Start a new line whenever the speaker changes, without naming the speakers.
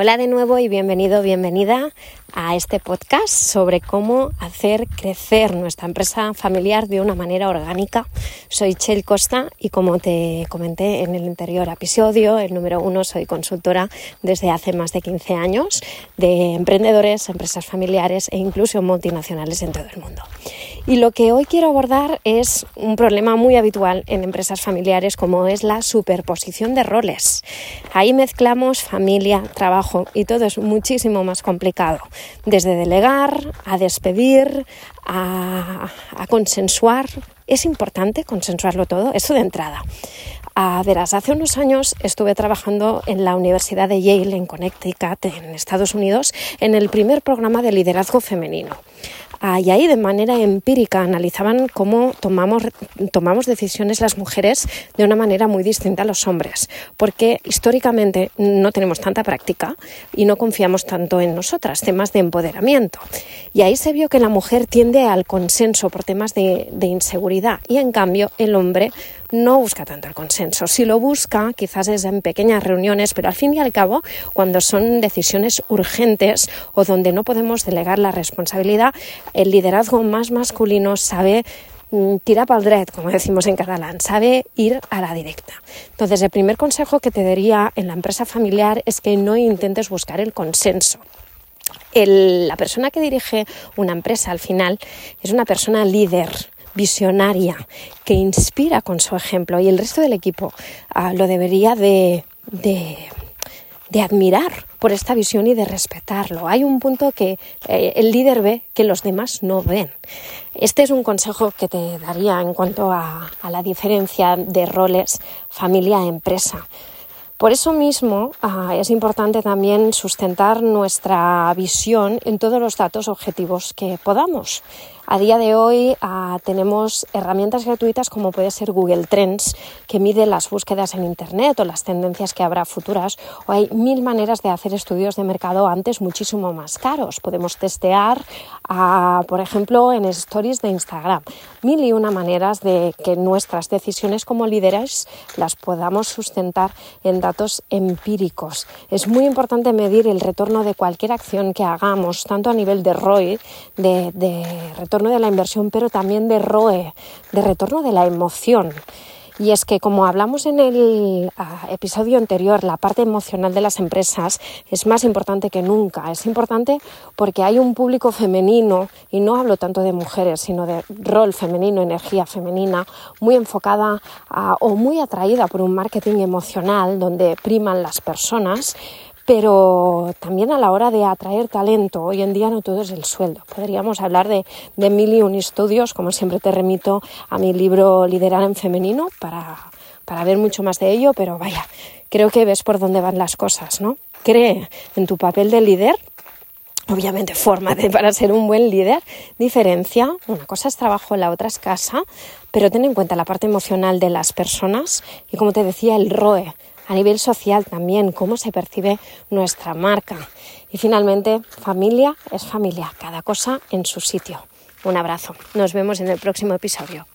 Hola de nuevo y bienvenido, bienvenida a este podcast sobre cómo hacer crecer nuestra empresa familiar de una manera orgánica. Soy Chel Costa y como te comenté en el anterior episodio, el número uno, soy consultora desde hace más de 15 años de emprendedores, empresas familiares e incluso multinacionales en todo el mundo. Y lo que hoy quiero abordar es un problema muy habitual en empresas familiares como es la superposición de roles. Ahí mezclamos familia, trabajo y todo es muchísimo más complicado. Desde delegar, a despedir, a, consensuar. Es importante consensuarlo todo, eso de entrada. A verás, hace unos años estuve trabajando en la Universidad de Yale, en Connecticut, en Estados Unidos, en el primer programa de liderazgo femenino. Y ahí de manera empírica analizaban cómo tomamos, tomamos decisiones las mujeres de una manera muy distinta a los hombres, porque históricamente no tenemos tanta práctica y no confiamos tanto en nosotras, temas de empoderamiento. Y ahí se vio que la mujer tiende al consenso por temas de, de inseguridad y en cambio el hombre no busca tanto el consenso. Si lo busca, quizás es en pequeñas reuniones, pero al fin y al cabo, cuando son decisiones urgentes o donde no podemos delegar la responsabilidad, el liderazgo más masculino sabe mm, tirar para el dret, como decimos en catalán, sabe ir a la directa. Entonces, el primer consejo que te daría en la empresa familiar es que no intentes buscar el consenso. la persona que dirige una empresa al final es una persona líder, visionaria, que inspira con su ejemplo y el resto del equipo ah, lo debería de, de, admirar por esta visión y de respetarlo. Hay un punto que eh, el líder ve que los demás no ven. Este es un consejo que te daría en cuanto a, a la diferencia de roles familia-empresa. Por eso mismo ah, es importante también sustentar nuestra visión en todos los datos objetivos que podamos. A día de hoy ah, tenemos herramientas gratuitas como puede ser Google Trends, que mide las búsquedas en Internet o las tendencias que habrá futuras. O hay mil maneras de hacer estudios de mercado antes muchísimo más caros. Podemos testear, ah, por ejemplo, en stories de Instagram. Mil y una maneras de que nuestras decisiones como líderes las podamos sustentar en empíricos. Es muy importante medir el retorno de cualquier acción que hagamos, tanto a nivel de ROI, de, de retorno de la inversión, pero también de ROE, de retorno de la emoción. Y es que, como hablamos en el ah, episodio anterior, la parte emocional de las empresas es más importante que nunca. Es importante porque hay un público femenino, y no hablo tanto de mujeres, sino de rol femenino, energía femenina, muy enfocada ah, o muy atraída por un marketing emocional donde priman las personas pero también a la hora de atraer talento, hoy en día no todo es el sueldo. Podríamos hablar de, de mil un estudios, como siempre te remito a mi libro Liderar en Femenino para, para ver mucho más de ello, pero vaya, creo que ves por dónde van las cosas, ¿no? Cree en tu papel de líder, obviamente fórmate para ser un buen líder, diferencia, una cosa es trabajo, la otra es casa, pero ten en cuenta la parte emocional de las personas y como te decía, el ROE, a nivel social también, cómo se percibe nuestra marca. Y finalmente, familia es familia, cada cosa en su sitio. Un abrazo. Nos vemos en el próximo episodio.